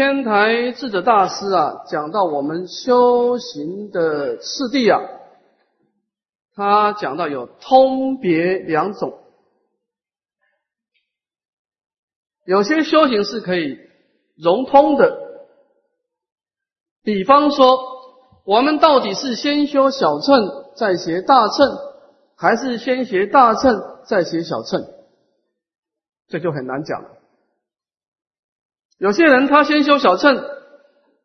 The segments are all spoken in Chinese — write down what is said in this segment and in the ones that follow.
天台智者大师啊，讲到我们修行的次第啊，他讲到有通别两种，有些修行是可以融通的，比方说，我们到底是先修小乘再学大乘，还是先学大乘再学小乘？这就很难讲了。有些人他先修小乘，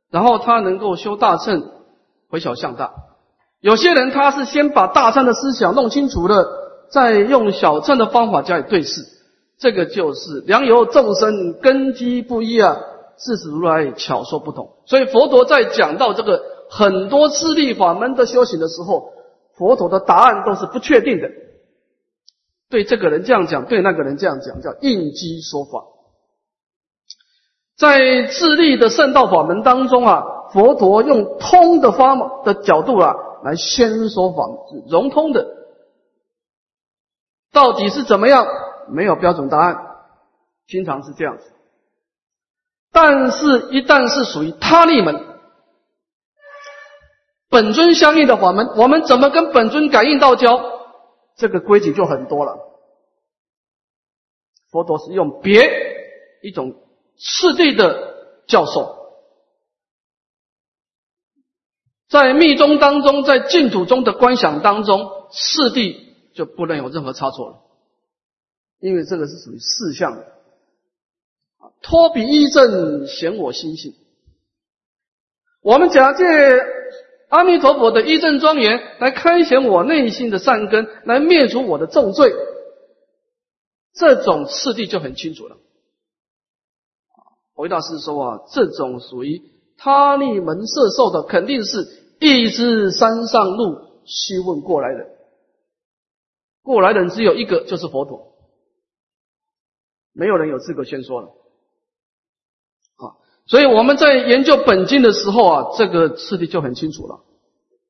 然后他能够修大乘，回小向大；有些人他是先把大乘的思想弄清楚了，再用小乘的方法加以对视。这个就是良由众生根基不一啊，自此如来巧说不同。所以佛陀在讲到这个很多自力法门的修行的时候，佛陀的答案都是不确定的。对这个人这样讲，对那个人这样讲，叫应机说法。在自立的圣道法门当中啊，佛陀用通的方的角度啊来先说法，融通的，到底是怎么样？没有标准答案，经常是这样子。但是，一旦是属于他力门、本尊相应的法门，我们怎么跟本尊感应道交？这个规矩就很多了。佛陀是用别一种。次第的教授，在密宗当中，在净土中的观想当中，次第就不能有任何差错了，因为这个是属于四相的。啊，托比依正显我心性。我们假借阿弥陀佛的一正庄严来开显我内心的善根，来灭除我的重罪，这种次第就很清楚了。维大师说啊，这种属于他力门摄受的，肯定是一只山上路须问过来人。过来人只有一个，就是佛陀，没有人有资格先说了。啊，所以我们在研究本经的时候啊，这个次第就很清楚了。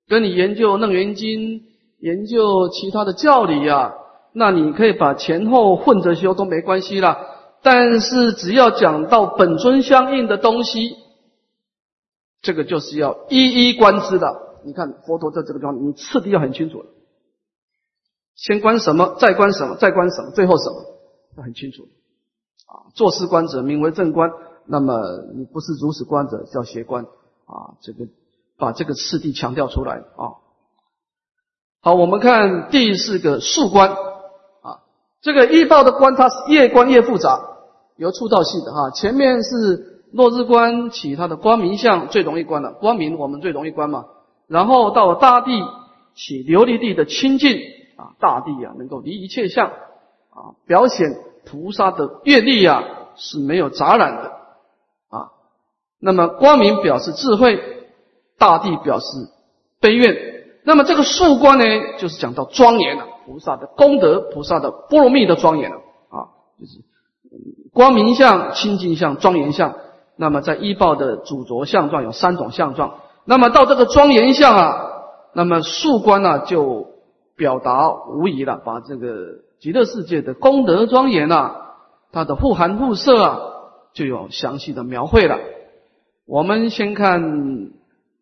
跟你研究楞严经、研究其他的教理呀，那你可以把前后混着修都没关系啦。但是只要讲到本尊相应的东西，这个就是要一一观之的。你看佛陀在这个地方，你次第要很清楚了。先观什么，再观什么，再观什么，最后什么，要很清楚。啊，做事观者名为正观，那么你不是如此观者叫邪观。啊，这个把这个次第强调出来啊。好，我们看第四个树观。啊，这个易道的观，它是越观越复杂。由粗到细的哈，前面是落日观起它的光明相最容易观了，光明我们最容易观嘛。然后到了大地起琉璃地的清净啊，大地啊能够离一切相啊，表显菩萨的愿力啊是没有杂染的啊。那么光明表示智慧，大地表示悲愿。那么这个树观呢，就是讲到庄严了，菩萨的功德，菩萨的波罗蜜的庄严了啊，就是。光明相、清净相、庄严相，那么在依报的主着相状有三种相状。那么到这个庄严相啊，那么树观呢就表达无疑了，把这个极乐世界的功德庄严啊，它的富含富色啊，就有详细的描绘了。我们先看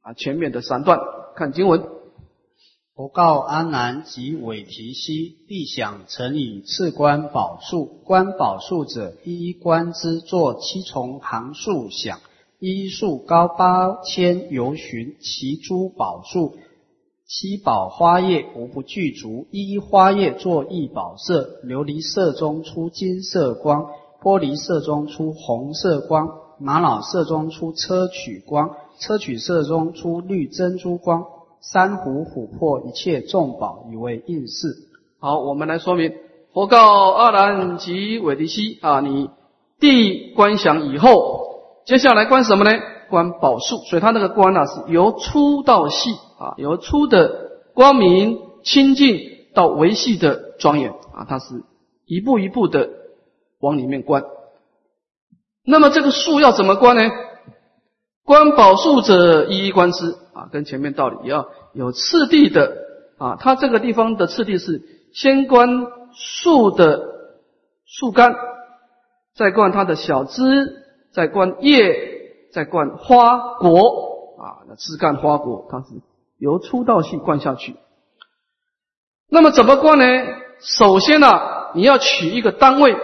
啊前面的三段，看经文。佛告阿难及韦提希：必想曾以次官宝树，官宝树者，一观之作七重行树想，一树高八千由旬，其诸宝树，七宝花叶无不具足，一花叶作一宝色，琉璃色中出金色光，玻璃色中出红色光，玛瑙色中出砗磲光，砗磲色中出绿珍珠光。珊瑚琥珀一切众宝以为应试。好，我们来说明。佛告阿难及韦提希啊，你地观想以后，接下来观什么呢？观宝树。所以他那个观呢，是由粗到细啊，由粗的光明清净到维系的庄严啊，它是一步一步的往里面观。那么这个树要怎么观呢？观宝树者，一一观之。啊，跟前面道理一样有次第的啊，它这个地方的次第是先观树的树干，再观它的小枝，再观叶，再观花果啊，那枝干花果，它是由粗到细灌下去。那么怎么灌呢？首先呢，你要取一个单位，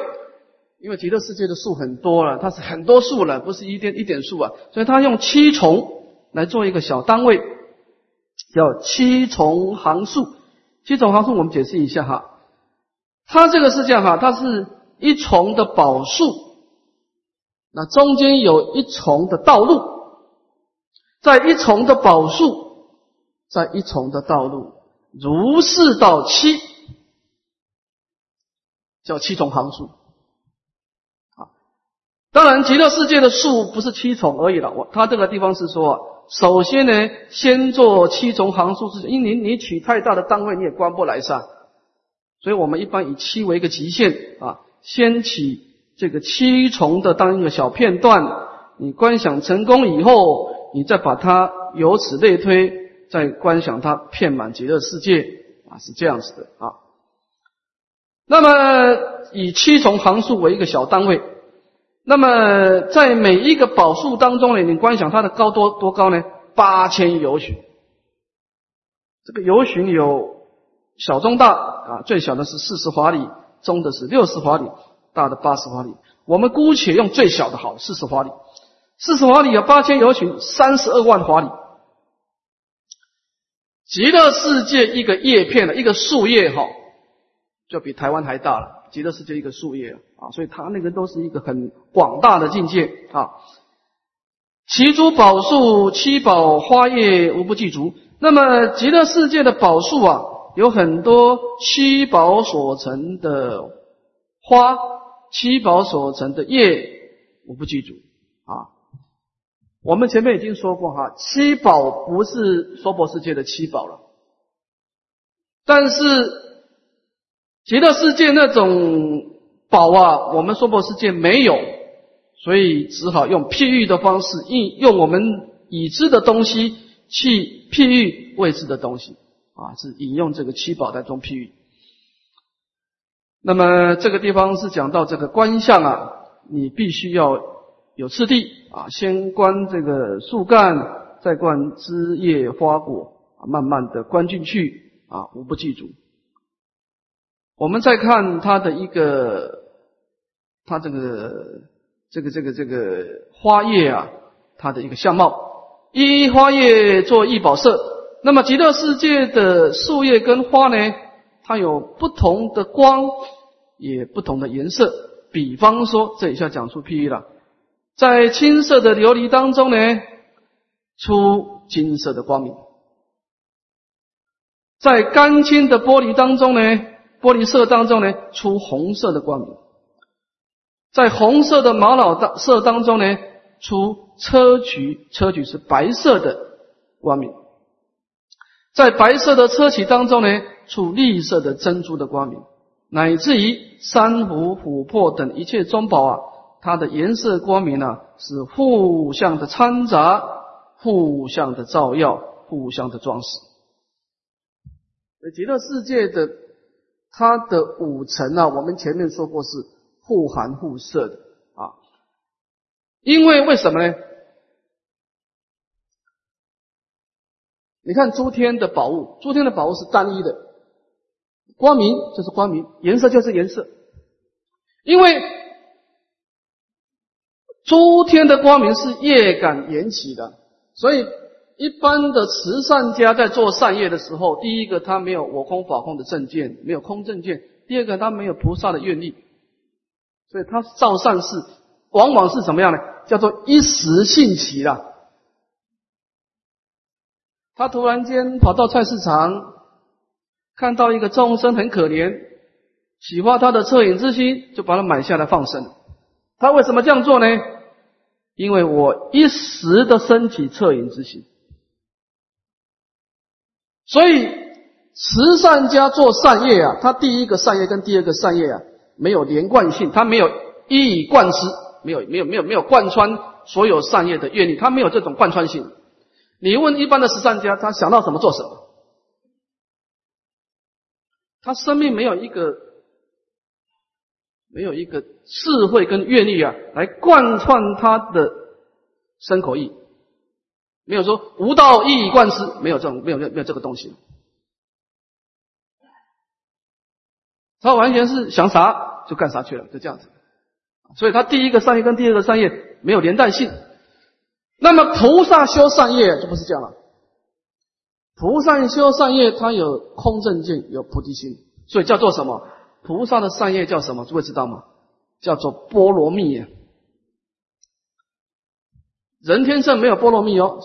因为极乐世界的树很多了，它是很多树了，不是一点一点树啊，所以它用七重来做一个小单位，叫七重行数。七重行数我们解释一下哈，它这个是这样哈，它是一重的宝树，那中间有一重的道路，在一重的宝树，在一重的道路，如是到七，叫七重行数。当然极乐世界的树不是七重而已了，我它这个地方是说。首先呢，先做七重行数之因为你你取太大的单位你也关不来噻，所以我们一般以七为一个极限啊，先起这个七重的当一个小片段，你观想成功以后，你再把它由此类推，再观想它遍满极乐世界啊，是这样子的啊。那么以七重行数为一个小单位。那么，在每一个宝树当中呢，你观想它的高多多高呢？八千由旬。这个由旬有小、中、大啊，最小的是四十华里，中的是六十华里，大的八十华里。我们姑且用最小的好，四十华里。四十华里有八千由旬，三十二万华里。极乐世界一个叶片的一个树叶哈，就比台湾还大了。极乐世界一个树叶啊，所以它那个都是一个很广大的境界啊。其珠宝树七宝花叶无不具足。那么极乐世界的宝树啊，有很多七宝所成的花，七宝所成的叶无不具足啊。我们前面已经说过哈，七宝不是娑婆世界的七宝了，但是。极乐世界那种宝啊，我们娑婆世界没有，所以只好用譬喻的方式，应用我们已知的东西去譬喻未知的东西啊，是引用这个七宝来做譬喻。那么这个地方是讲到这个观相啊，你必须要有次第啊，先观这个树干，再观枝叶花果，慢慢的观进去啊，无不记住。我们再看它的一个，它这个这个这个这个花叶啊，它的一个相貌，一花叶做一宝色。那么极乐世界的树叶跟花呢，它有不同的光，也不同的颜色。比方说，这一下讲出譬喻了，在青色的琉璃当中呢，出金色的光明；在干青的玻璃当中呢。玻璃色当中呢，出红色的光明；在红色的玛瑙当色当中呢，出砗磲，砗磲是白色的光明；在白色的砗磲当中呢，出绿色的珍珠的光明，乃至于珊瑚、琥珀等一切珍宝啊，它的颜色光明呢，是互相的掺杂，互相的照耀，互相的装饰。极乐世界的。它的五层啊，我们前面说过是互含互摄的啊。因为为什么呢？你看诸天的宝物，诸天的宝物是单一的，光明就是光明，颜色就是颜色。因为诸天的光明是业感缘起的，所以。一般的慈善家在做善业的时候，第一个他没有我空法空的正见，没有空正见；第二个他没有菩萨的愿力，所以他造善事往往是怎么样呢？叫做一时兴起啦。他突然间跑到菜市场，看到一个众生很可怜，启发他的恻隐之心，就把他买下来放生。他为什么这样做呢？因为我一时的升起恻隐之心。所以，慈善家做善业啊，他第一个善业跟第二个善业啊没有连贯性，他没有一以贯之，没有没有没有没有贯穿所有善业的愿力，他没有这种贯穿性。你问一般的慈善家，他想到什么做什么，他生命没有一个没有一个智慧跟愿力啊来贯穿他的身口意，没有说无道一以贯之，没有这种没有没有没有这个东西。他完全是想啥就干啥去了，就这样子。所以他第一个善业跟第二个善业没有连带性。那么菩萨修善业就不是这样了。菩萨修善业，他有空正见，有菩提心，所以叫做什么？菩萨的善业叫什么？诸位知道吗？叫做波罗蜜。人天乘没有波罗蜜哦，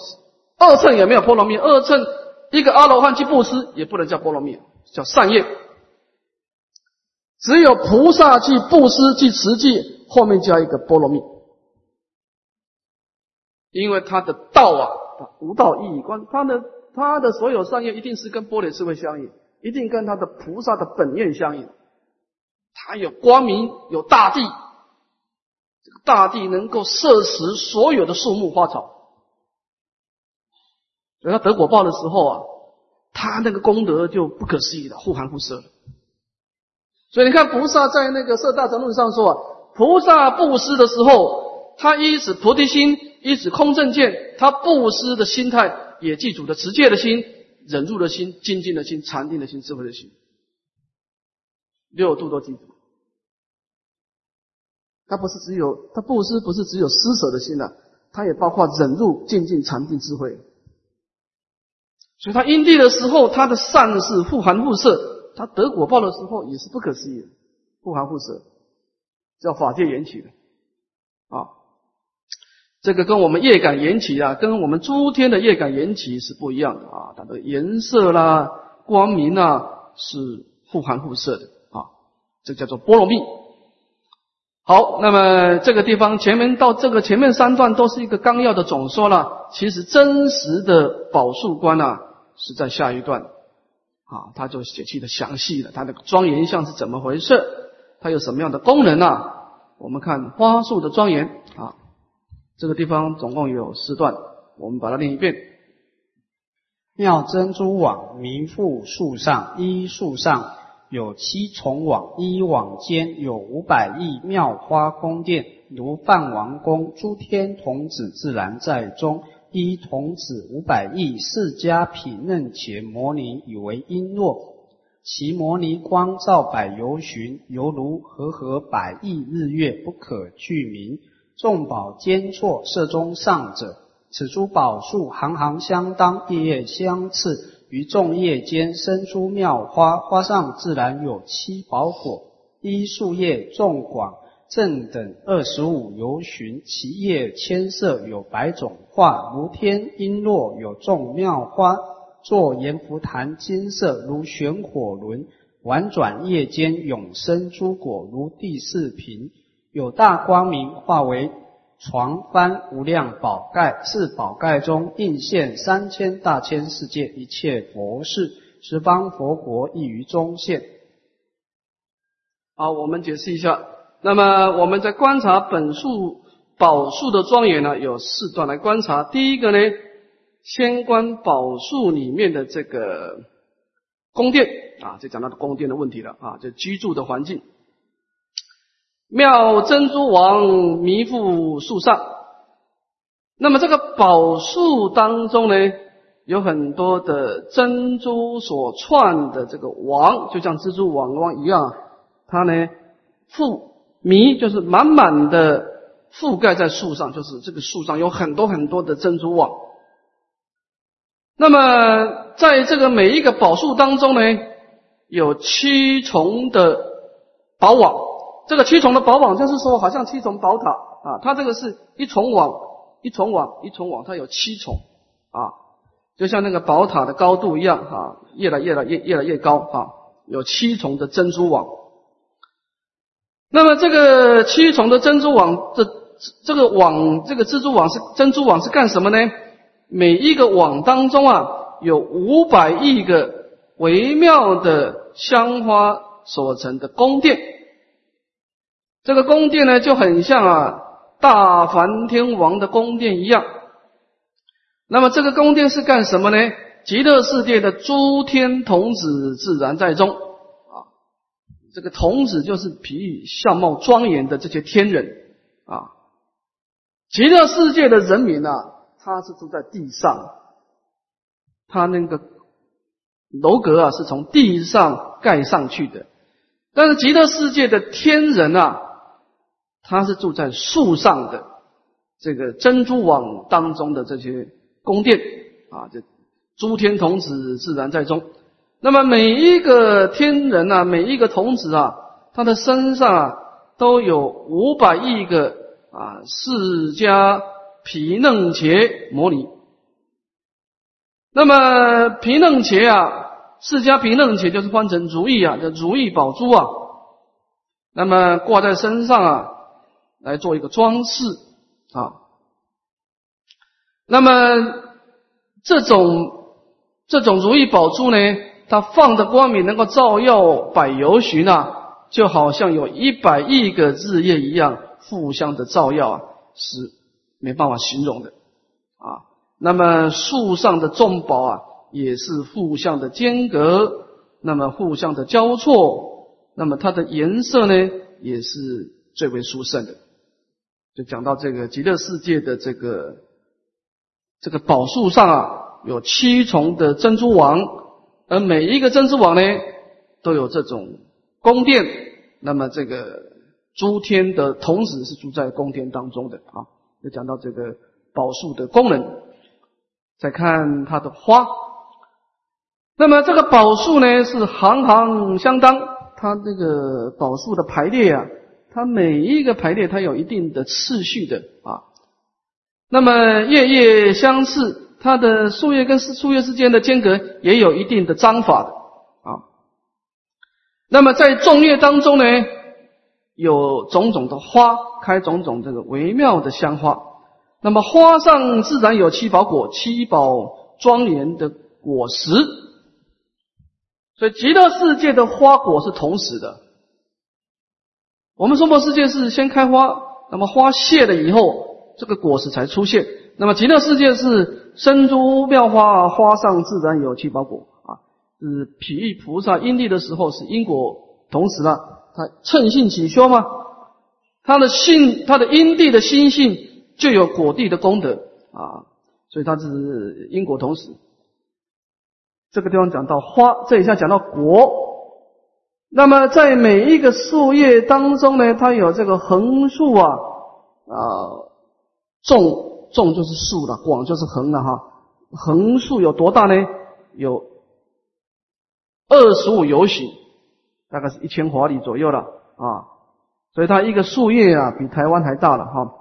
二乘也没有波罗蜜。二乘一个阿罗汉去布施也不能叫波罗蜜，叫善业。只有菩萨去布施去持戒，后面加一个波罗蜜，因为他的道啊，他无道义观，他的他的所有善业一定是跟波罗智慧相应，一定跟他的菩萨的本愿相应。他有光明，有大地，这个大地能够摄食所有的树木花草，所以他得果报的时候啊，他那个功德就不可思议的，互含互摄。所以你看，菩萨在那个《色大乘论》上说啊，菩萨布施的时候，他依止菩提心，依止空正见，他布施的心态也记住的持戒的心、忍辱的心、精进的心、禅定的心、智慧的心，六度都记住。他不是只有他布施，不是只有施舍的心的，他也包括忍辱、精进、禅定、智慧。所以他因地的时候，他的善是互含互摄。他得果报的时候也是不可思议的，互含互摄，叫法界缘起的啊。这个跟我们业感缘起啊，跟我们诸天的业感缘起是不一样的啊。它的颜色啦、光明啊是互含互摄的啊。这叫做波罗蜜。好，那么这个地方前面到这个前面三段都是一个纲要的总说了，其实真实的宝树观啊是在下一段。啊，他就写记的详细的，他的庄严像是怎么回事？它有什么样的功能呢？我们看花树的庄严啊，这个地方总共有四段，我们把它念一遍。妙珍珠网名覆树上，一树上有七重网，一网间有五百亿妙花宫殿，如梵王宫，诸天童子自然在中。一童子五百亿，释迦品嫩且摩尼以为璎珞，其摩尼光照百由旬，犹如和合百亿日月，不可具名。众宝坚错，色中上者，此诸宝树行行相当，叶叶相次，于众叶间生出妙花，花上自然有七宝果，一树叶众广。正等二十五游旬，其叶千色有百种化，如天璎珞有众妙花，作阎浮檀金色如玄火轮，婉转叶间永生诸果如第四品，有大光明化为床幡无量宝盖，是宝盖中应现三千大千世界一切佛事，十方佛国亦于中现。好，我们解释一下。那么我们在观察本树宝树的庄严呢，有四段来观察。第一个呢，先观宝树里面的这个宫殿啊，就讲到宫殿的问题了啊，就居住的环境。妙珍珠王弥覆树上，那么这个宝树当中呢，有很多的珍珠所串的这个王，就像蜘蛛网网一样，它呢覆。弥就是满满的覆盖在树上，就是这个树上有很多很多的珍珠网。那么在这个每一个宝树当中呢，有七重的宝网。这个七重的宝网就是说，好像七重宝塔啊，它这个是一重网一重网一重网，它有七重啊，就像那个宝塔的高度一样啊，越来越来越越来越高啊，有七重的珍珠网。那么这个七重的珍珠网，这这个网，这个蜘蛛网是珍珠网是干什么呢？每一个网当中啊，有五百亿个微妙的香花所成的宫殿。这个宫殿呢，就很像啊大梵天王的宫殿一样。那么这个宫殿是干什么呢？极乐世界的诸天童子自然在中。这个童子就是比喻相貌庄严的这些天人啊，极乐世界的人民啊，他是住在地上，他那个楼阁啊是从地上盖上去的。但是极乐世界的天人啊，他是住在树上的，这个珍珠网当中的这些宫殿啊，这诸天童子自然在中。那么每一个天人啊，每一个童子啊，他的身上啊，都有五百亿个啊释迦毗嫩伽摩尼。那么毗楞伽啊，释迦毗嫩伽就是换成如意啊，叫如意宝珠啊。那么挂在身上啊，来做一个装饰啊。那么这种这种如意宝珠呢？它放的光明能够照耀百由旬啊，就好像有一百亿个日夜一样互相的照耀啊，是没办法形容的啊。那么树上的众宝啊，也是互相的间隔，那么互相的交错，那么它的颜色呢，也是最为殊胜的。就讲到这个极乐世界的这个这个宝树上啊，有七重的珍珠王。而每一个珍珠网呢，都有这种宫殿。那么这个诸天的童子是住在宫殿当中的啊。就讲到这个宝树的功能，再看它的花。那么这个宝树呢，是行行相当，它这个宝树的排列啊，它每一个排列它有一定的次序的啊。那么叶叶相似。它的树叶跟树叶之间的间隔也有一定的章法的啊。那么在众叶当中呢，有种种的花开，种种这个微妙的香花。那么花上自然有七宝果，七宝庄严的果实。所以极乐世界的花果是同时的。我们娑婆世界是先开花，那么花谢了以后，这个果实才出现。那么极乐世界是生珠妙花，花上自然有七宝果啊。是毗喻菩萨因地的时候是因果同时了，他乘性起修嘛，他的性，他的因地的心性就有果地的功德啊，所以它是因果同时。这个地方讲到花，这一下讲到果。那么在每一个树叶当中呢，它有这个横竖啊啊纵。纵就是竖的，广就是横的哈。横竖有多大呢？有二十五游行，大概是一千华里左右了啊。所以它一个树叶啊，比台湾还大了哈。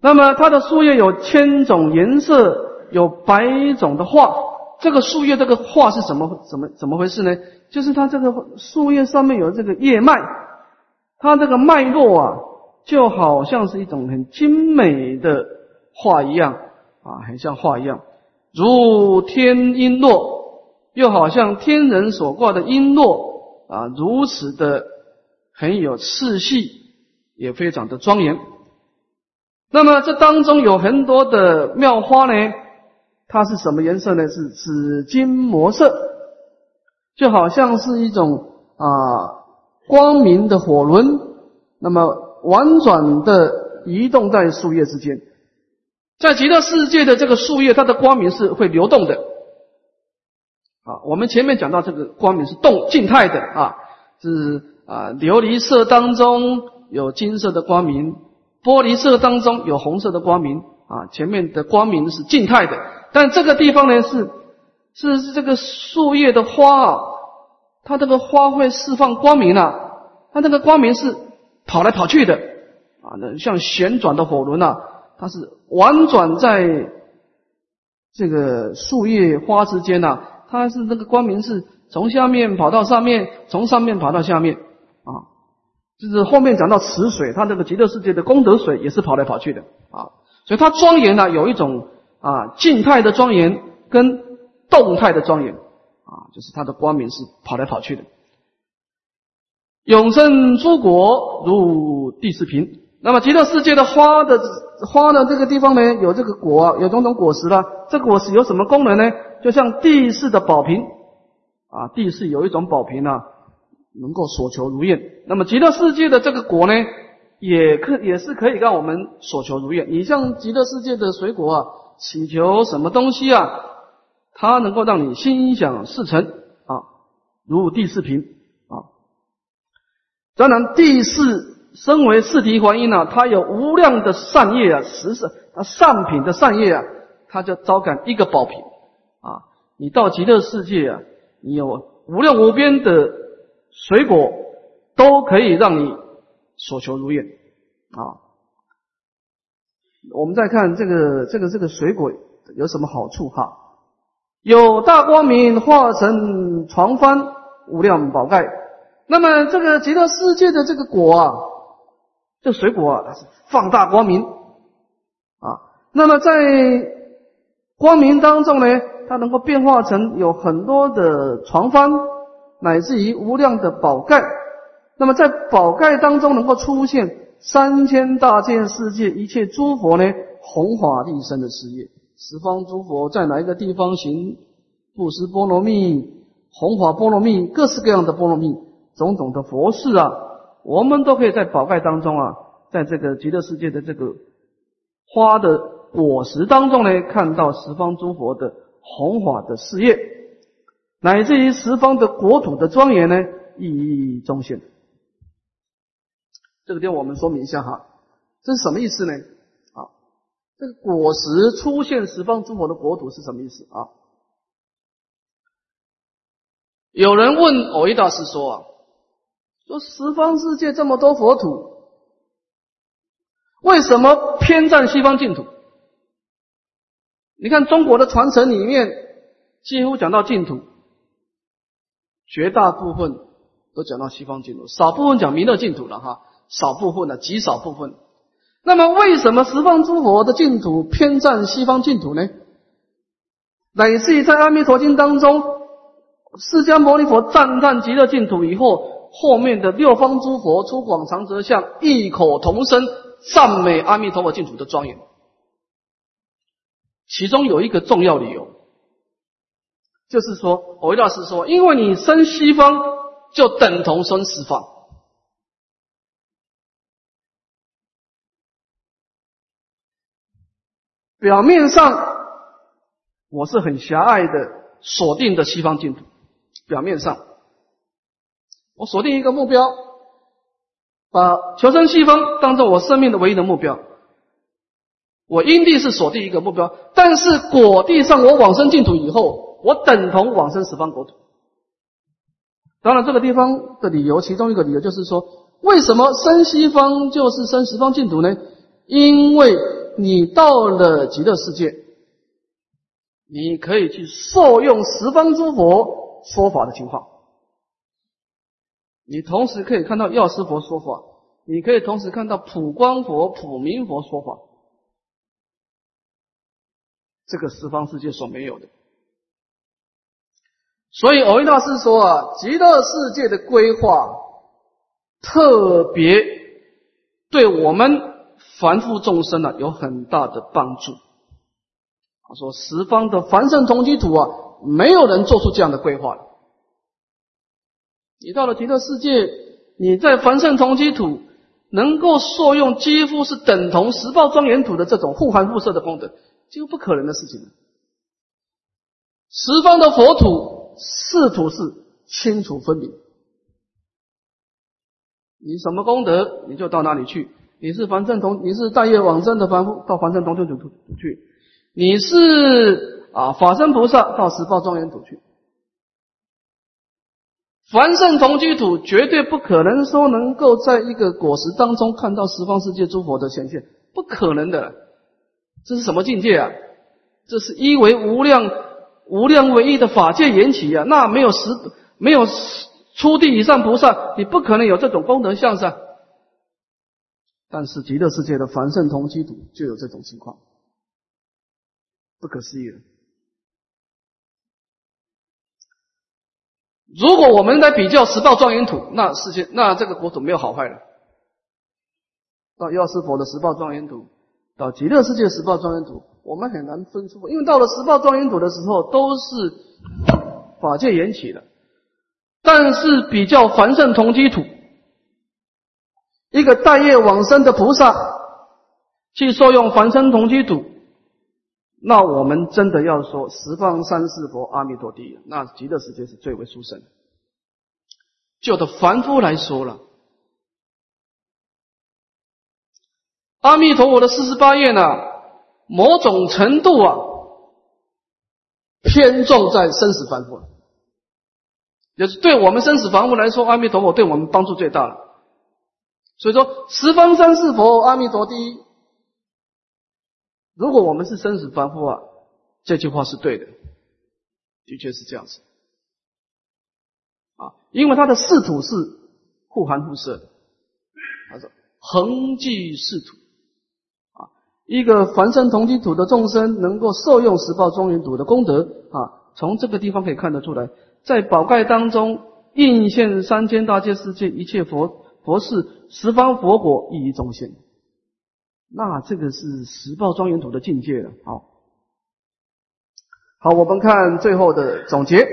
那么它的树叶有千种颜色，有百种的画。这个树叶这个画是怎么怎么怎么回事呢？就是它这个树叶上面有这个叶脉，它这个脉络啊，就好像是一种很精美的。画一样啊，很像画一样，如天璎珞，又好像天人所挂的璎珞啊，如此的很有次序，也非常的庄严。那么这当中有很多的妙花呢，它是什么颜色呢？是紫金魔色，就好像是一种啊光明的火轮，那么婉转的移动在树叶之间。在极乐世界的这个树叶，它的光明是会流动的。啊，我们前面讲到这个光明是动静态的啊，是啊，琉璃色当中有金色的光明，玻璃色当中有红色的光明啊。前面的光明是静态的，但这个地方呢是是是这个树叶的花啊，它这个花会释放光明啊，它这个光明是跑来跑去的啊，那像旋转的火轮啊。它是婉转在这个树叶花之间呐，它是那个光明是从下面跑到上面，从上面跑到下面啊，就是后面讲到池水，它这个极乐世界的功德水也是跑来跑去的啊，所以它庄严呢有一种啊静态的庄严跟动态的庄严啊，就是它的光明是跑来跑去的。永生诸国如第四品。那么极乐世界的花的花的这个地方呢，有这个果，有种种果实了。这果实有什么功能呢？就像地势的宝瓶啊，地势有一种宝瓶啊，能够所求如愿。那么极乐世界的这个果呢，也可也是可以让我们所求如愿。你像极乐世界的水果啊，祈求什么东西啊，它能够让你心想事成啊，如第四品啊。当然，地势身为四体还因呢，它有无量的善业啊，十善善品的善业啊，它就招感一个宝品啊。你到极乐世界啊，你有无量无边的水果，都可以让你。所求如愿啊！我们再看这个这个这个水果有什么好处哈？有大光明化成床幡无量宝盖。那么这个极乐世界的这个果啊，这水果啊是放大光明啊。那么在光明当中呢，它能够变化成有很多的床幡，乃至于无量的宝盖。那么在宝盖当中能够出现三千大千世界一切诸佛呢，弘法利生的事业。十方诸佛在哪一个地方行布施波罗蜜、弘法波罗蜜、各式各样的波罗蜜，种种的佛事啊，我们都可以在宝盖当中啊，在这个极乐世界的这个花的果实当中呢，看到十方诸佛的弘法的事业，乃至于十方的国土的庄严呢，意义中现。这个地方我们说明一下哈，这是什么意思呢？啊，这个果实出现十方诸佛的国土是什么意思啊？有人问藕益大师说啊，说十方世界这么多佛土，为什么偏占西方净土？你看中国的传承里面，几乎讲到净土，绝大部分都讲到西方净土，少部分讲弥勒净土了哈。少部分的极少部分，那么为什么十方诸佛的净土偏占西方净土呢？乃至于在《阿弥陀经》当中，释迦牟尼佛赞叹极乐净土以后，后面的六方诸佛出广长舌相，异口同声赞美阿弥陀佛净土的庄严。其中有一个重要理由，就是说，藕益大师说，因为你生西方，就等同生十方。表面上我是很狭隘的锁定的西方净土，表面上我锁定一个目标，把求生西方当做我生命的唯一的目标。我因地是锁定一个目标，但是果地上我往生净土以后，我等同往生十方国土。当然，这个地方的理由，其中一个理由就是说，为什么生西方就是生十方净土呢？因为。你到了极乐世界，你可以去受用十方诸佛说法的情况。你同时可以看到药师佛说法，你可以同时看到普光佛、普明佛说法，这个十方世界所没有的。所以藕益大师说啊，极乐世界的规划特别对我们。凡夫众生呢，有很大的帮助。他说：“十方的凡圣同居土啊，没有人做出这样的规划。你到了极乐世界，你在凡圣同居土能够受用，几乎是等同十报庄严土的这种互含互摄的功德，几乎不可能的事情。十方的佛土四土是清楚分明，你什么功德，你就到哪里去。”你是凡圣同，你是大业往生的凡夫，到凡圣同居土去；你是啊法身菩萨，到十报庄严土去。凡圣同居土绝对不可能说能够在一个果实当中看到十方世界诸佛的显现，不可能的。这是什么境界啊？这是一为无量无量唯一的法界缘起啊！那没有十没有初地以上菩萨，你不可能有这种功德相上。但是极乐世界的凡圣同居土就有这种情况，不可思议了。如果我们来比较十报庄严土，那世界那这个国土没有好坏了。到药师佛的十报庄严土，到极乐世界十报庄严土，我们很难分出，因为到了十报庄严土的时候，都是法界缘起的。但是比较凡圣同居土。一个待业往生的菩萨去受用凡尘同居土，那我们真的要说十方三世佛阿弥陀地，那极乐世界是最为殊胜。就的凡夫来说了，阿弥陀佛的四十八愿呢，某种程度啊，偏重在生死凡夫，也是对我们生死凡夫来说，阿弥陀佛对我们帮助最大了。所以说，十方三世佛阿弥陀第一。如果我们是生死凡夫啊，这句话是对的，的确是这样子。啊，因为他的仕土是互含互摄的，他说恒具仕土，啊，一个凡生同居土的众生能够受用十报庄严土的功德啊，从这个地方可以看得出来，在宝盖当中应现三千大千世界一切佛佛事十方佛果一一中现，那这个是十报庄严土的境界了。好，好，我们看最后的总结。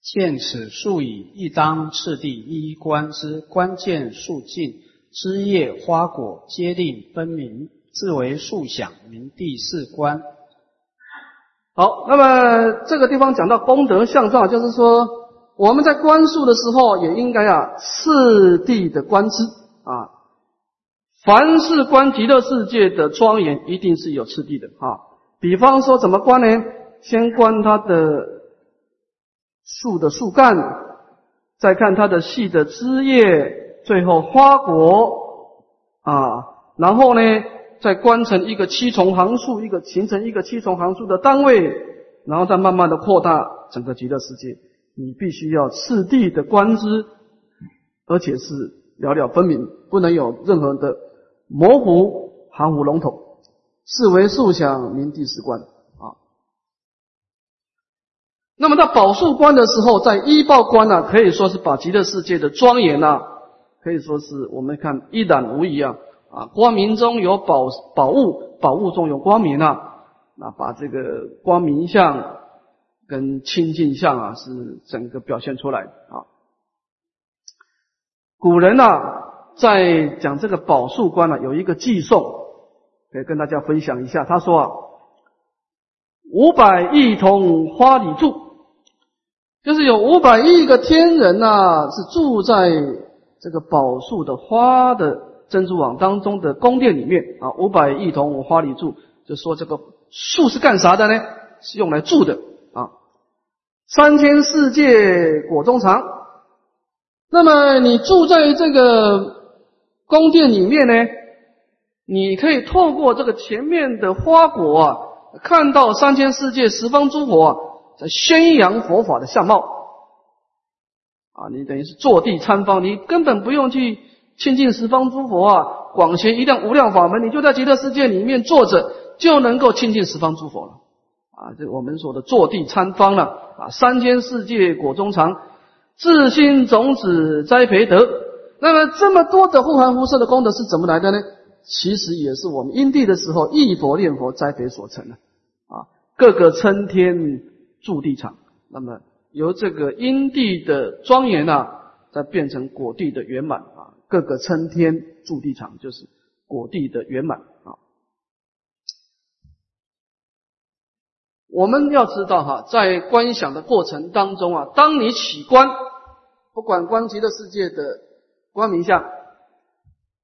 见此数以一当次第一一观之关键数尽枝叶花果皆令分明，自为数想名第四观。好，那么这个地方讲到功德向上，就是说我们在观数的时候，也应该啊次第的观之啊。凡是观极乐世界的庄严，一定是有次第的啊。比方说怎么观呢？先观它的。树的树干，再看它的细的枝叶，最后花果啊，然后呢，再观成一个七重行数，一个形成一个七重行数的单位，然后再慢慢的扩大整个极乐世界。你必须要次第的观之，而且是了了分明，不能有任何的模糊、含糊、笼统，是为数想明第四观啊。那么到宝树观的时候，在一报观呢，可以说是把极乐世界的庄严呐，可以说是我们看一览无遗啊啊，光明中有宝宝物，宝物中有光明啊，那把这个光明相跟清净相啊，是整个表现出来啊。古人呢，在讲这个宝树观呢，有一个寄送，可以跟大家分享一下。他说啊，五百亿同花里住。就是有五百亿个天人呐，是住在这个宝树的花的珍珠网当中的宫殿里面啊。五百亿同花里住，就说这个树是干啥的呢？是用来住的啊。三千世界果中藏，那么你住在这个宫殿里面呢，你可以透过这个前面的花果啊，看到三千世界十方诸佛。啊。在宣扬佛法的相貌啊，你等于是坐地参方，你根本不用去亲近十方诸佛啊，广学一量无量法门，你就在极乐世界里面坐着，就能够亲近十方诸佛了啊。这我们说的坐地参方了啊，三千世界果中藏，自心种子栽培德。那么这么多的护含互摄的功德是怎么来的呢？其实也是我们因地的时候忆佛念佛栽培所成的啊，各个称天。筑地场，那么由这个因地的庄严啊，再变成果地的圆满啊，各个称天筑地场，就是果地的圆满啊。我们要知道哈，在观想的过程当中啊，当你起观，不管观极乐世界的光明相，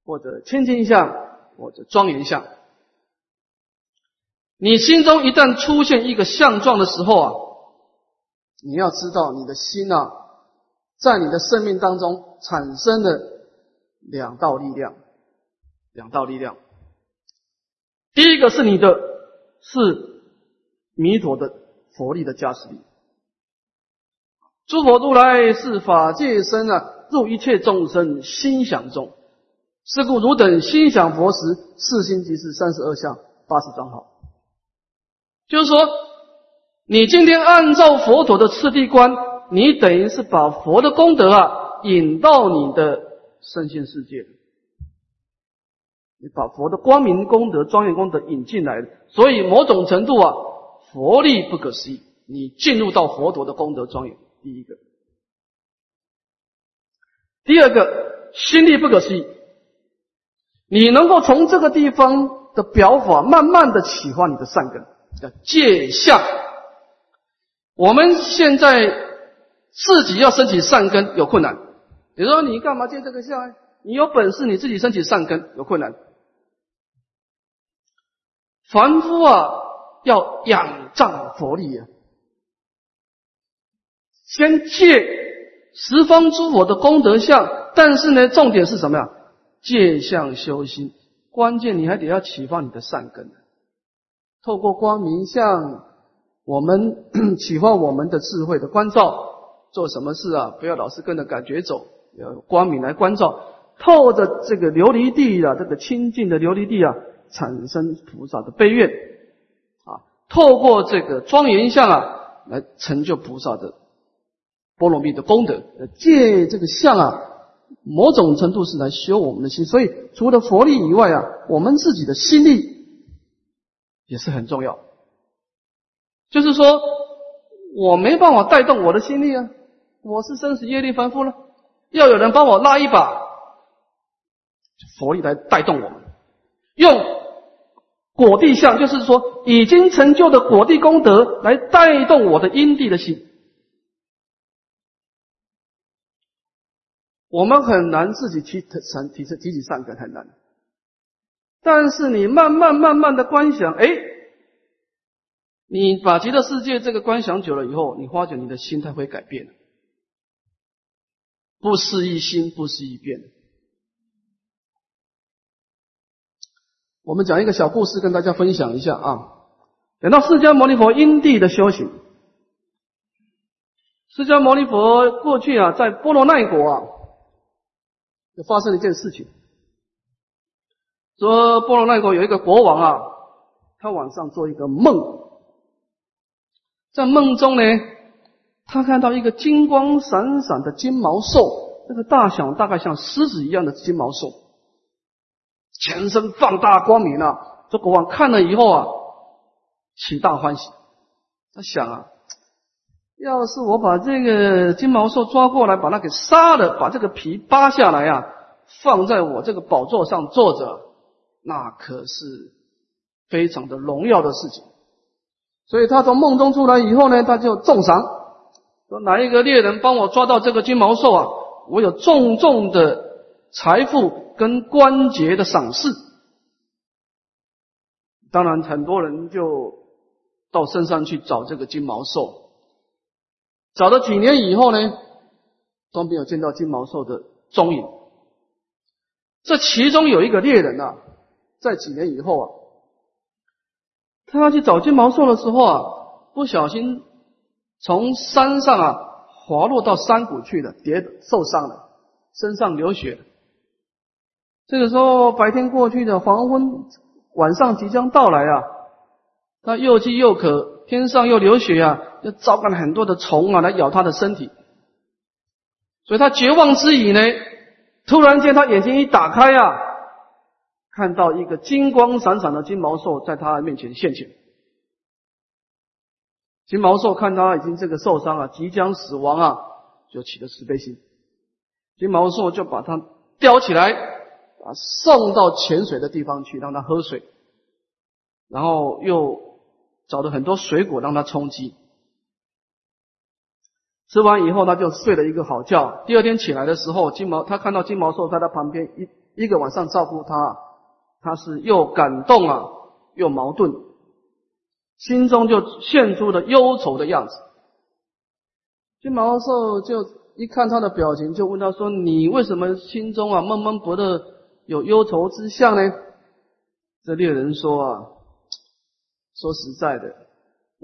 或者清净相，或者庄严相，你心中一旦出现一个相状的时候啊。你要知道，你的心啊，在你的生命当中产生了两道力量，两道力量。第一个是你的，是弥陀的佛力的加持力。诸佛如来是法界身啊，入一切众生心想中。是故汝等心想佛时，四心即是三十二相八十庄好。就是说。你今天按照佛陀的次第观，你等于是把佛的功德啊引到你的身心世界，你把佛的光明功德、庄严功德引进来所以某种程度啊，佛力不可思议，你进入到佛陀的功德庄严。第一个，第二个，心力不可思议。你能够从这个地方的表法，慢慢的启发你的善根，叫戒相。我们现在自己要升起善根有困难，比如说你干嘛借这个相？你有本事你自己升起善根有困难。凡夫啊，要仰仗佛力啊，先借十方诸佛的功德相，但是呢，重点是什么呀？借相修心，关键你还得要启发你的善根，透过光明相，我们 启发我们的智慧的关照，做什么事啊？不要老是跟着感觉走，要光明来关照，透着这个琉璃地啊，这个清净的琉璃地啊。产生菩萨的悲愿啊，透过这个庄严相啊，来成就菩萨的波罗蜜的功德。借这个相啊，某种程度是来修我们的心。所以，除了佛力以外啊，我们自己的心力也是很重要。就是说，我没办法带动我的心力啊，我是生死业力凡夫了，要有人帮我拉一把，佛力来带动我们，用。果地相就是说，已经成就的果地功德来带动我的因地的心。我们很难自己提成提升提起善根，很难。但是你慢慢慢慢的观想，哎，你把极乐世界这个观想久了以后，你发觉你的心态会改变，不思一心，不思一变。我们讲一个小故事跟大家分享一下啊。等到释迦牟尼佛因地的修行，释迦牟尼佛过去啊，在波罗奈国啊，就发生了一件事情。说波罗奈国有一个国王啊，他晚上做一个梦，在梦中呢，他看到一个金光闪闪的金毛兽，那个大小大概像狮子一样的金毛兽。全身放大光明了，这国王看了以后啊，起大欢喜。他想啊，要是我把这个金毛兽抓过来，把它给杀了，把这个皮扒下来啊，放在我这个宝座上坐着，那可是非常的荣耀的事情。所以他从梦中出来以后呢，他就重赏，说哪一个猎人帮我抓到这个金毛兽啊，我有重重的财富。跟关节的赏识，当然很多人就到山上去找这个金毛兽，找了几年以后呢，都没有见到金毛兽的踪影。这其中有一个猎人啊，在几年以后啊，他要去找金毛兽的时候啊，不小心从山上啊滑落到山谷去了，跌受伤了，身上流血。这个时候，白天过去的黄昏，晚上即将到来啊！他又饥又渴，天上又流血啊，就招干了很多的虫啊来咬他的身体。所以他绝望之余呢，突然间他眼睛一打开啊，看到一个金光闪闪的金毛兽在他面前现前。金毛兽看他已经这个受伤啊，即将死亡啊，就起了慈悲心。金毛兽就把他叼起来。啊，送到潜水的地方去，让他喝水，然后又找了很多水果让他充饥。吃完以后，他就睡了一个好觉。第二天起来的时候，金毛他看到金毛兽在他旁边一一个晚上照顾他，他是又感动啊，又矛盾，心中就现出了忧愁的样子。金毛兽就一看他的表情，就问他说：“你为什么心中啊闷闷不乐？”有忧愁之相呢？这猎人说啊，说实在的，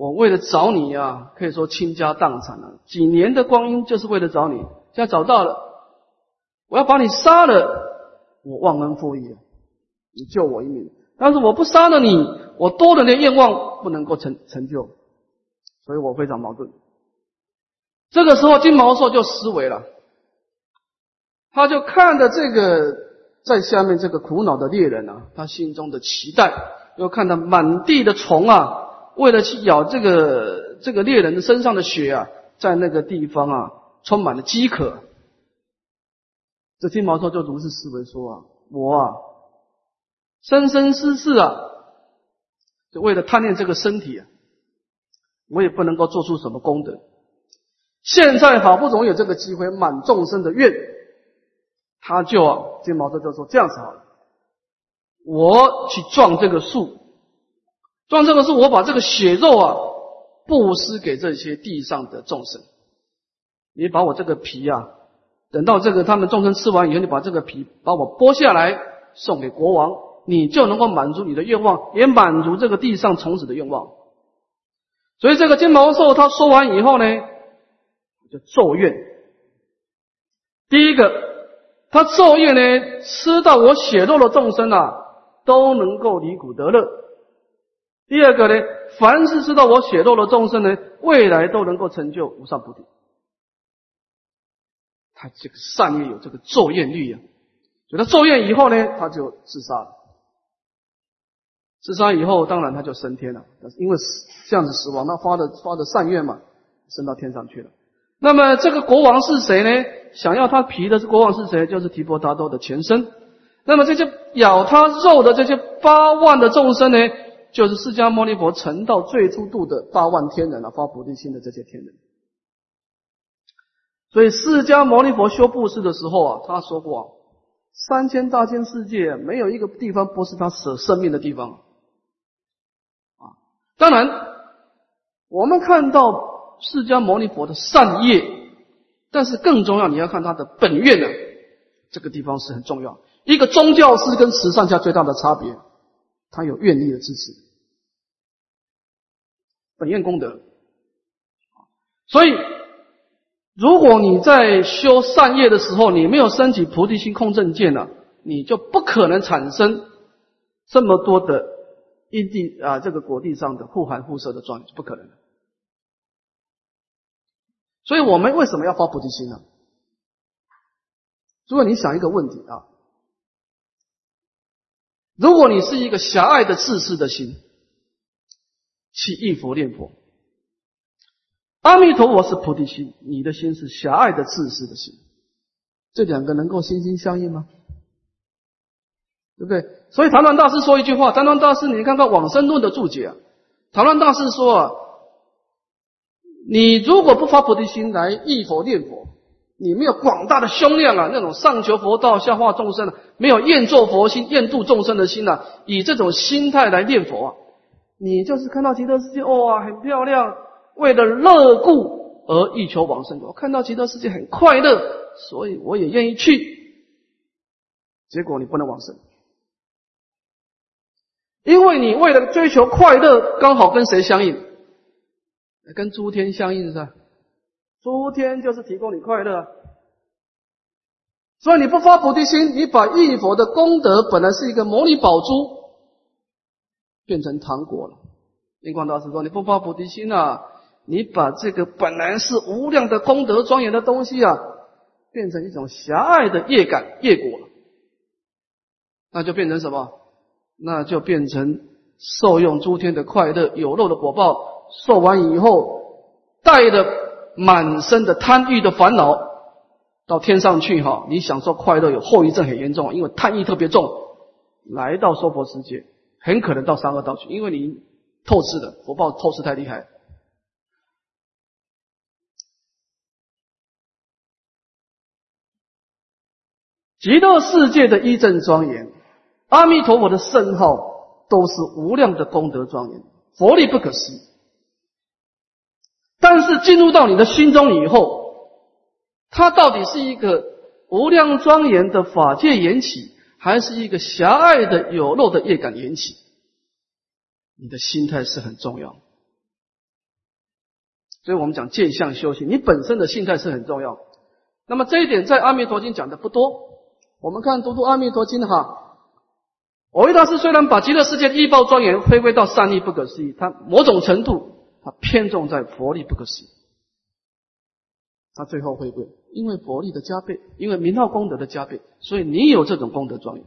我为了找你啊，可以说倾家荡产了，几年的光阴就是为了找你，现在找到了，我要把你杀了，我忘恩负义啊，你救我一命。但是我不杀了你，我多人的愿望不能够成成就，所以我非常矛盾。这个时候金毛兽就思维了，他就看着这个。在下面这个苦恼的猎人啊，他心中的期待，又看到满地的虫啊，为了去咬这个这个猎人的身上的血啊，在那个地方啊，充满了饥渴。这金毛兽就如是思维说啊，我啊，生生世世啊，就为了贪恋这个身体啊，我也不能够做出什么功德。现在好不容易有这个机会满众生的愿，他就啊，金毛兽就说这样子好了，我去撞这个树，撞这个是，我把这个血肉啊布施给这些地上的众生。你把我这个皮啊，等到这个他们众生吃完以后，你把这个皮把我剥下来送给国王，你就能够满足你的愿望，也满足这个地上虫子的愿望。所以这个金毛兽他说完以后呢，就咒怨。第一个，他咒怨呢，吃到我血肉的众生啊，都能够离苦得乐。第二个呢，凡是知道我血肉的众生呢，未来都能够成就无上菩提。他这个善业有这个咒怨力啊，所以他咒怨以后呢，他就自杀了。自杀以后，当然他就升天了，因为这样子死亡，那发的发的善愿嘛，升到天上去了。那么这个国王是谁呢？想要他皮的是国王是谁？就是提婆达多的前身。那么这些咬他肉的这些八万的众生呢，就是释迦牟尼佛成道最初度的八万天人啊，发菩提心的这些天人。所以，释迦牟尼佛修布施的时候啊，他说过：三千大千世界没有一个地方不是他舍生命的地方。啊，当然，我们看到释迦牟尼佛的善业，但是更重要，你要看他的本愿呢。这个地方是很重要。一个宗教师跟慈善家最大的差别，他有愿力的支持，本愿功德。所以。如果你在修善业的时候，你没有升起菩提心空正见呢，你就不可能产生这么多的因地啊，这个果地上的互含互摄的状是不可能。所以我们为什么要发菩提心呢？如果你想一个问题啊，如果你是一个狭隘的自私的心，去忆佛念佛。阿弥陀佛是菩提心，你的心是狭隘的自私的心，这两个能够心心相印吗？对不对？所以唐传大师说一句话，唐传大师，你看看《往生论》的注解啊。唐传大师说啊，你如果不发菩提心来忆佛念佛，你没有广大的胸量啊，那种上求佛道、下化众生的，没有愿做佛心、愿度众生的心呐，以这种心态来念佛，啊，你就是看到极乐世界，哇，很漂亮。为了乐故而欲求往生，我看到极乐世界很快乐，所以我也愿意去。结果你不能往生，因为你为了追求快乐，刚好跟谁相应？跟诸天相应是吧？诸天就是提供你快乐，所以你不发菩提心，你把忆佛的功德本来是一个摩尼宝珠，变成糖果了。印光大师说：“你不发菩提心啊！”你把这个本来是无量的功德庄严的东西啊，变成一种狭隘的业感业果了，那就变成什么？那就变成受用诸天的快乐有漏的果报，受完以后带着满身的贪欲的烦恼到天上去哈，你享受快乐有后遗症很严重，因为贪欲特别重，来到娑婆世界很可能到三恶道去，因为你透视的福报透视太厉害。极乐世界的一正庄严，阿弥陀佛的圣号都是无量的功德庄严，佛力不可思议。但是进入到你的心中以后，它到底是一个无量庄严的法界缘起，还是一个狭隘的有漏的业感缘起？你的心态是很重要。所以我们讲见相修行，你本身的心态是很重要。那么这一点在阿弥陀经讲的不多。我们看读读《阿弥陀经》哈，我维大师虽然把极乐世界一报庄严回归到善力不可思议，他某种程度他偏重在佛力不可思议，他最后回归，因为佛力的加倍，因为名号功德的加倍，所以你有这种功德庄严，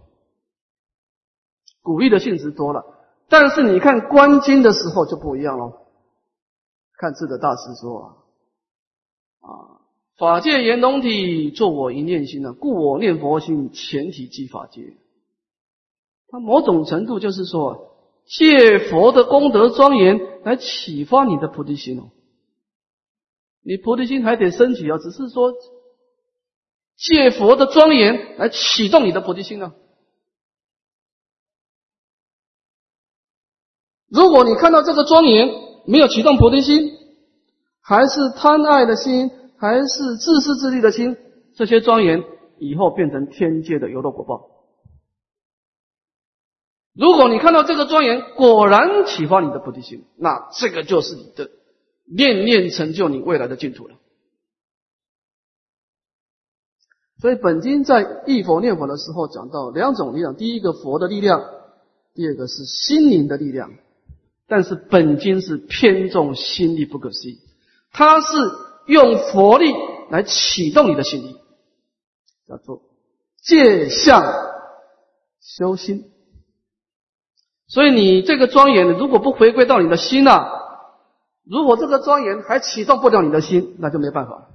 鼓励的性质多了。但是你看观经的时候就不一样喽，看智者大师说啊，啊。法界圆融体，作我一念心呢，故我念佛心，前提即法界。它某种程度就是说，借佛的功德庄严来启发你的菩提心哦。你菩提心还得升起啊，只是说借佛的庄严来启动你的菩提心呢。如果你看到这个庄严没有启动菩提心，还是贪爱的心，还是自私自利的心，这些庄严以后变成天界的有漏果报。如果你看到这个庄严果然启发你的菩提心，那这个就是你的念念成就你未来的净土了。所以本经在忆佛念佛的时候讲到两种力量：第一个佛的力量，第二个是心灵的力量。但是本经是偏重心力不可思议，它是用佛力来启动你的心力，叫做借相修心。所以你这个庄严，如果不回归到你的心呐，如果这个庄严还启动不了你的心，那就没办法。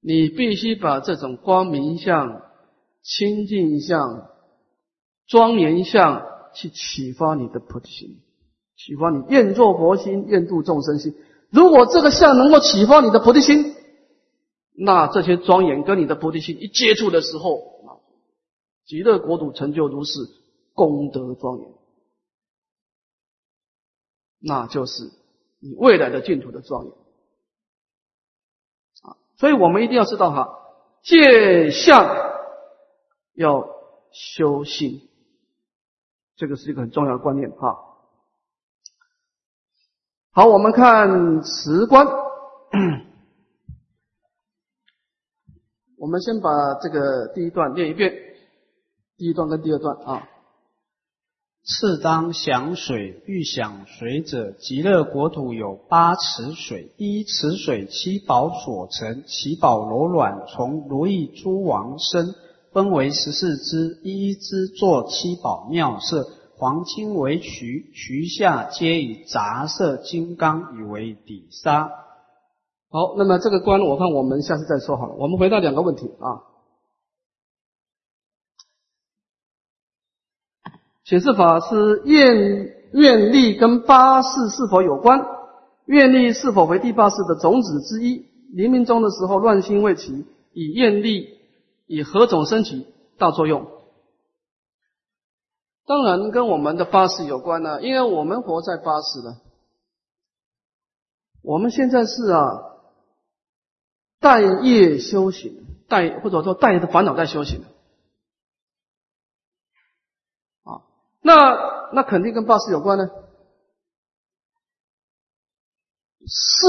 你必须把这种光明相、清净相。庄严相去启发你的菩提心，启发你愿做佛心，愿度众生心。如果这个相能够启发你的菩提心，那这些庄严跟你的菩提心一接触的时候，极乐国土成就如是功德庄严，那就是你未来的净土的庄严啊！所以我们一定要知道哈，借相要修心。这个是一个很重要的观念哈。好，我们看辞观。我们先把这个第一段念一遍，第一段跟第二段啊。次当想水，欲想水者，极乐国土有八池水，一池水七宝所成，七宝柔软，从如意珠王身。分为十四支，一支作七宝妙色，黄金为渠，渠下皆以杂色金刚以为底沙。好，那么这个关我看我们下次再说好了。我们回到两个问题啊。显示法是愿愿力跟八事是否有关？愿力是否为第八世的种子之一？黎明中的时候乱心未起，以愿力。以何种升起大作用？当然跟我们的八识有关呢，因为我们活在八识的。我们现在是啊，待业修行，待或者说待的烦恼在修行啊，那那肯定跟八识有关呢。是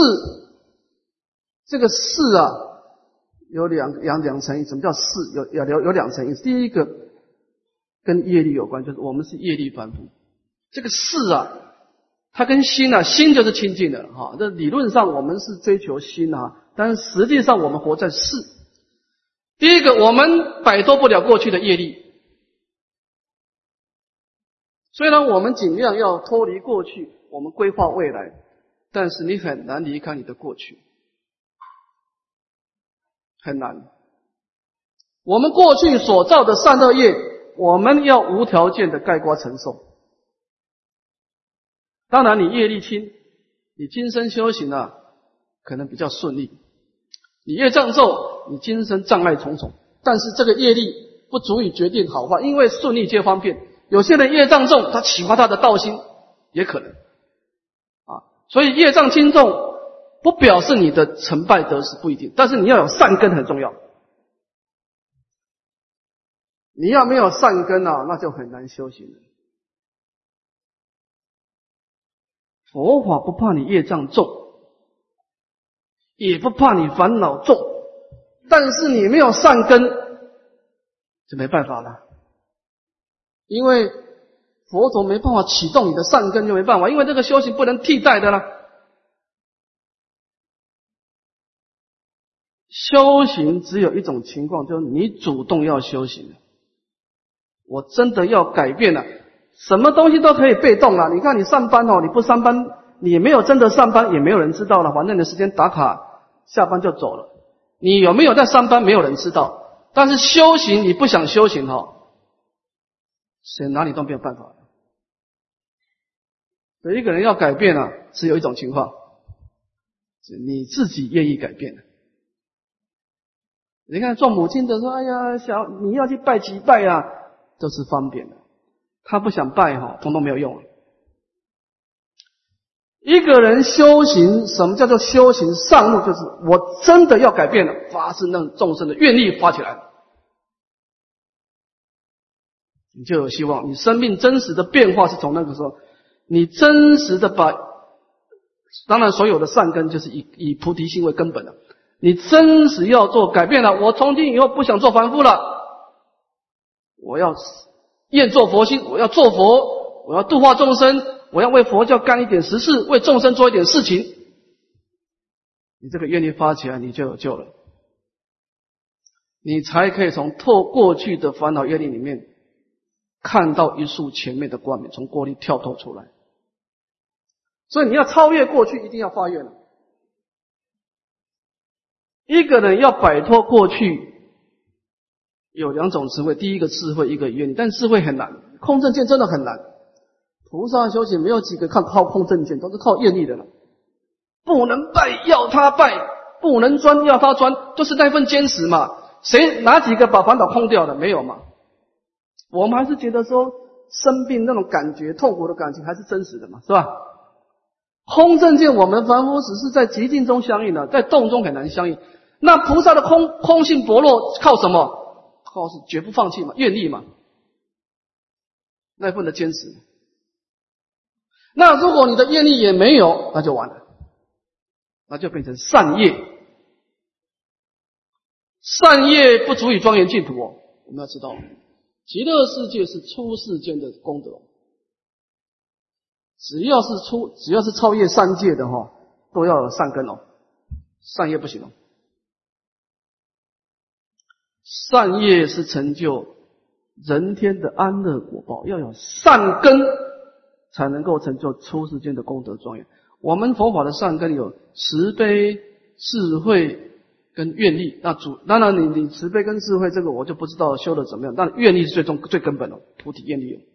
这个是啊。有两两两层意思，什么叫四？有有有有两层意思。第一个跟业力有关，就是我们是业力凡夫。这个四啊，它跟心啊，心就是清净的哈。这理论上我们是追求心啊，但是实际上我们活在世。第一个，我们摆脱不了过去的业力。虽然我们尽量要脱离过去，我们规划未来，但是你很难离开你的过去。很难。我们过去所造的善恶业，我们要无条件的盖棺承受。当然，你业力轻，你今生修行啊，可能比较顺利。你业障重，你今生障碍重重。但是这个业力不足以决定好坏，因为顺利皆方便。有些人业障重，他启发他的道心也可能啊。所以业障轻重。不表示你的成败得失不一定，但是你要有善根很重要。你要没有善根啊，那就很难修行了。佛法不怕你业障重，也不怕你烦恼重，但是你没有善根，就没办法了。因为佛陀没办法启动你的善根，就没办法，因为这个修行不能替代的了。修行只有一种情况，就是你主动要修行。我真的要改变了，什么东西都可以被动啊！你看你上班哦，你不上班，你没有真的上班，也没有人知道了。反正你的时间打卡，下班就走了。你有没有在上班，没有人知道。但是修行，你不想修行哈，谁哪里都没有办法。所以一个人要改变啊，只有一种情况，你自己愿意改变的。你看做母亲的说：“哎呀，小你要去拜几拜啊，都是方便的。他不想拜哈，通通没有用。一个人修行，什么叫做修行上路？就是我真的要改变了，发自那众生的愿力发起来，你就有希望。你生命真实的变化是从那个时候，你真实的把，当然所有的善根就是以以菩提心为根本的。你真实要做改变了，我从今以后不想做凡夫了，我要愿做佛心，我要做佛，我要度化众生，我要为佛教干一点实事，为众生做一点事情。你这个愿力发起来，你就有救了，你才可以从透过去的烦恼业力里面看到一束前面的光明，从过去跳脱出来。所以你要超越过去，一定要发愿。一个人要摆脱过去，有两种智慧。第一个智慧，一个愿力，但智慧很难。空正见真的很难。菩萨修行没有几个靠靠空正见，都是靠愿力的了。不能拜要他拜，不能钻要他钻，都是那份坚持嘛。谁哪几个把烦恼空掉的？没有嘛。我们还是觉得说生病那种感觉、痛苦的感情还是真实的嘛，是吧？空正见，我们凡夫只是在极境中相应的，在动中很难相应。那菩萨的空空性薄弱，靠什么？靠是绝不放弃嘛，愿力嘛，那份的坚持。那如果你的愿力也没有，那就完了，那就变成善业。善业不足以庄严净土哦。我们要知道，极乐世界是出世间的功德。只要是出，只要是超越三界的哈，都要有善根哦，善业不行哦。善业是成就人天的安乐果报，要有善根才能够成就出世间的功德庄严。我们佛法的善根有慈悲、智慧跟愿力。那主当然，你你慈悲跟智慧这个我就不知道修的怎么样，但愿力是最终最根本的菩提愿力。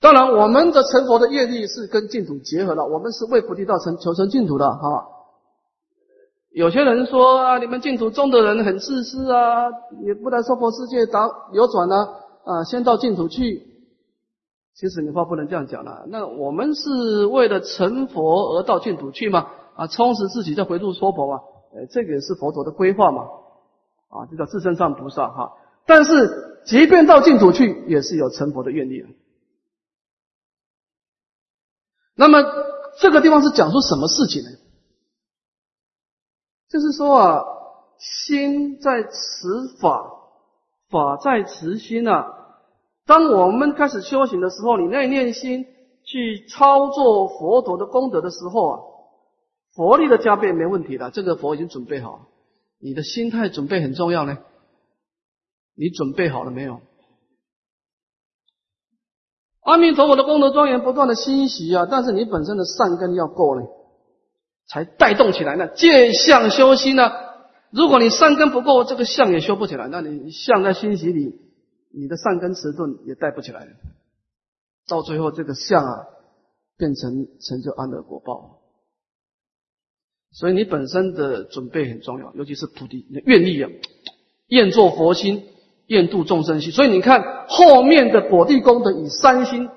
当然，我们的成佛的业力是跟净土结合了。我们是为菩提道成求成净土的哈。有些人说啊，你们净土中的人很自私啊，也不来娑婆世界打流转呢啊，先到净土去。其实你话不能这样讲了。那我们是为了成佛而到净土去吗？啊，充实自己再回入娑婆嘛。呃，这个也是佛陀的规划嘛。啊，这叫自身上菩萨哈。但是，即便到净土去，也是有成佛的愿力啊。那么这个地方是讲出什么事情呢？就是说啊，心在此法，法在此心啊。当我们开始修行的时候，你那念心去操作佛陀的功德的时候啊，佛力的加倍没问题的。这个佛已经准备好，你的心态准备很重要呢。你准备好了没有？阿弥陀佛的功德庄严不断的欣喜啊，但是你本身的善根要够呢，才带动起来呢。见相修心呢，如果你善根不够，这个相也修不起来。那你相在欣喜里，你的善根迟钝也带不起来。到最后，这个相啊，变成成就安乐果报。所以你本身的准备很重要，尤其是菩提愿力啊，愿做佛心。愿度众生心，所以你看后面的果地功德以三心：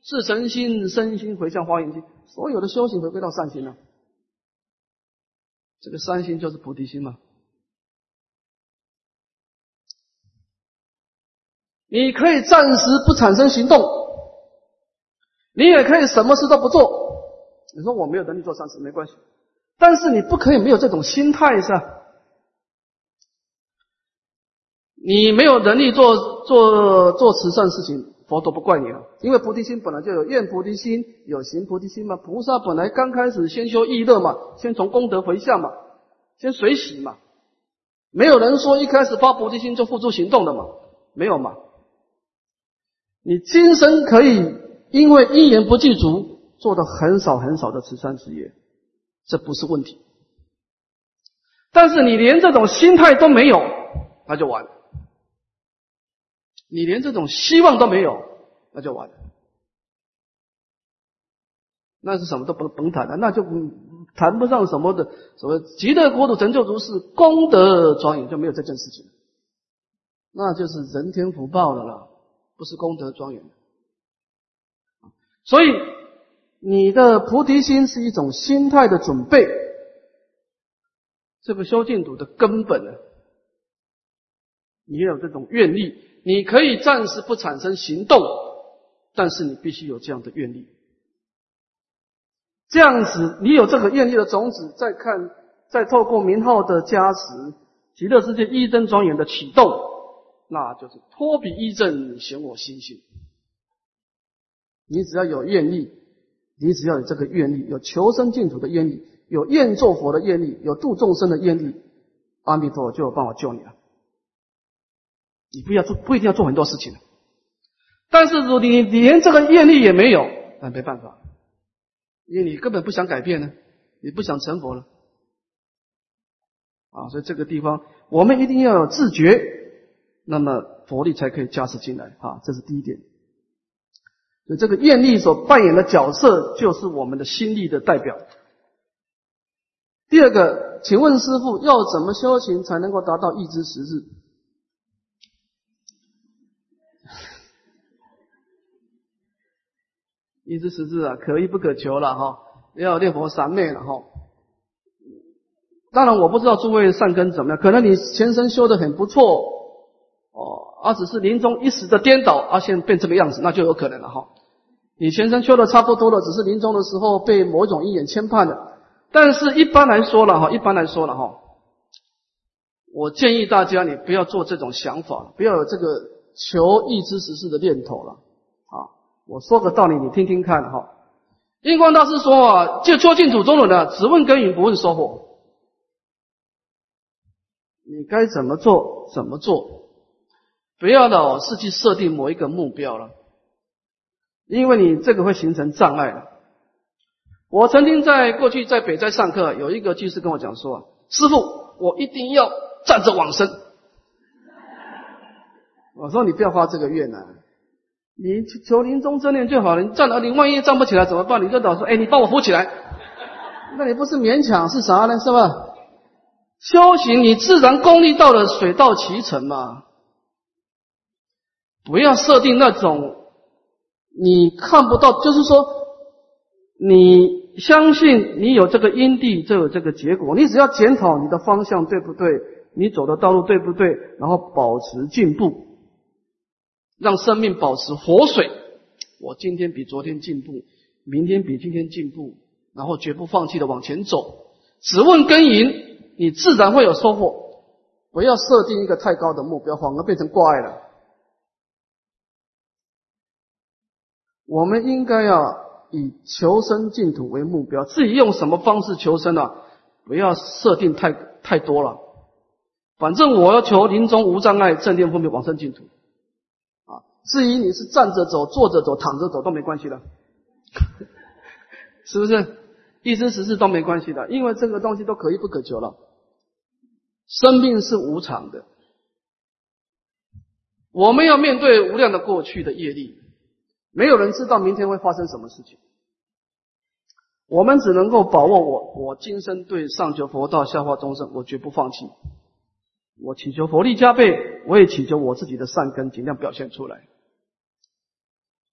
自诚心、身心回向花严心，所有的修行回归到善心了。这个三心就是菩提心嘛。你可以暂时不产生行动，你也可以什么事都不做。你说我没有能力做善事，没关系，但是你不可以没有这种心态，是吧？你没有能力做做做慈善事情，佛都不怪你啊，因为菩提心本来就有愿菩提心，有行菩提心嘛。菩萨本来刚开始先修意乐嘛，先从功德回向嘛，先随喜嘛。没有人说一开始发菩提心就付诸行动的嘛，没有嘛。你今生可以因为一言不具足，做的很少很少的慈善事业，这不是问题。但是你连这种心态都没有，那就完了。你连这种希望都没有，那就完了。那是什么都甭甭谈了，那就谈不上什么的所谓极乐国土成就如是功德庄严，就没有这件事情。那就是人天福报的了，不是功德庄严。所以你的菩提心是一种心态的准备，这个修净土的根本呢，你有这种愿力，你可以暂时不产生行动，但是你必须有这样的愿力。这样子，你有这个愿力的种子，再看，再透过名号的加持，极乐世界一灯庄严的启动，那就是托比一正显我心性。你只要有愿力，你只要有这个愿力，有求生净土的愿力，有愿做佛的愿力，有度众生的愿力，阿弥陀佛就有办法救你了。你不要做，不一定要做很多事情但是如果你连这个愿力也没有，那没办法。因为你根本不想改变呢，你不想成佛了，啊，所以这个地方我们一定要有自觉，那么佛力才可以加持进来啊，这是第一点。所以这个愿力所扮演的角色，就是我们的心力的代表。第二个，请问师傅要怎么修行才能够达到一知十日？一知十字啊，可遇不可求了哈，要念佛三昧了哈。当然我不知道诸位善根怎么样，可能你前生修的很不错哦，啊只是临终一时的颠倒，而现在变这个样子，那就有可能了哈。你前生修的差不多了，只是临终的时候被某种因缘牵绊了。但是一般来说了哈，一般来说了哈，我建议大家你不要做这种想法，不要有这个求一知十事的念头了啊。我说个道理，你听听看哈。印光大师说啊，就究竟土中人呢，只问耕耘，不问收获。你该怎么做怎么做，不要老是去设定某一个目标了，因为你这个会形成障碍我曾经在过去在北斋上课，有一个居士跟我讲说：“师傅，我一定要站着往生。”我说：“你不要发这个愿啊。”你求临终真念就好了。你站了，你万一站不起来怎么办？你就老说：“哎，你帮我扶起来。”那你不是勉强是啥呢？是吧？修行你自然功力到了，水到渠成嘛。不要设定那种你看不到，就是说你相信你有这个因地就有这个结果。你只要检讨你的方向对不对，你走的道路对不对，然后保持进步。让生命保持活水。我今天比昨天进步，明天比今天进步，然后绝不放弃的往前走。只问耕耘，你自然会有收获。不要设定一个太高的目标，反而变成挂碍了。我们应该要以求生净土为目标。至于用什么方式求生呢？不要设定太太多了。反正我要求临终无障碍，正念分别往生净土。啊至于你是站着走、坐着走、躺着走都没关系的，是不是？一生十世都没关系的，因为这个东西都可遇不可求了。生命是无常的，我们要面对无量的过去的业力，没有人知道明天会发生什么事情。我们只能够把握我，我今生对上求佛道、下化众生，我绝不放弃。我祈求佛力加倍，我也祈求我自己的善根尽量表现出来。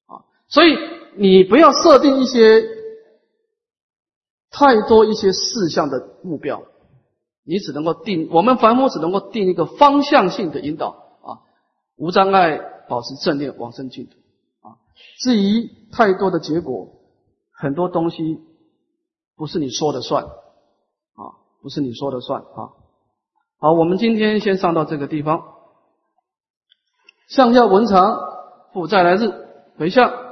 啊，所以你不要设定一些太多一些事项的目标，你只能够定，我们凡夫只能够定一个方向性的引导啊，无障碍，保持正念，往生净土。至于太多的结果，很多东西不是你说的算啊，不是你说的算啊。好，我们今天先上到这个地方。上下文长，复再来日，回向。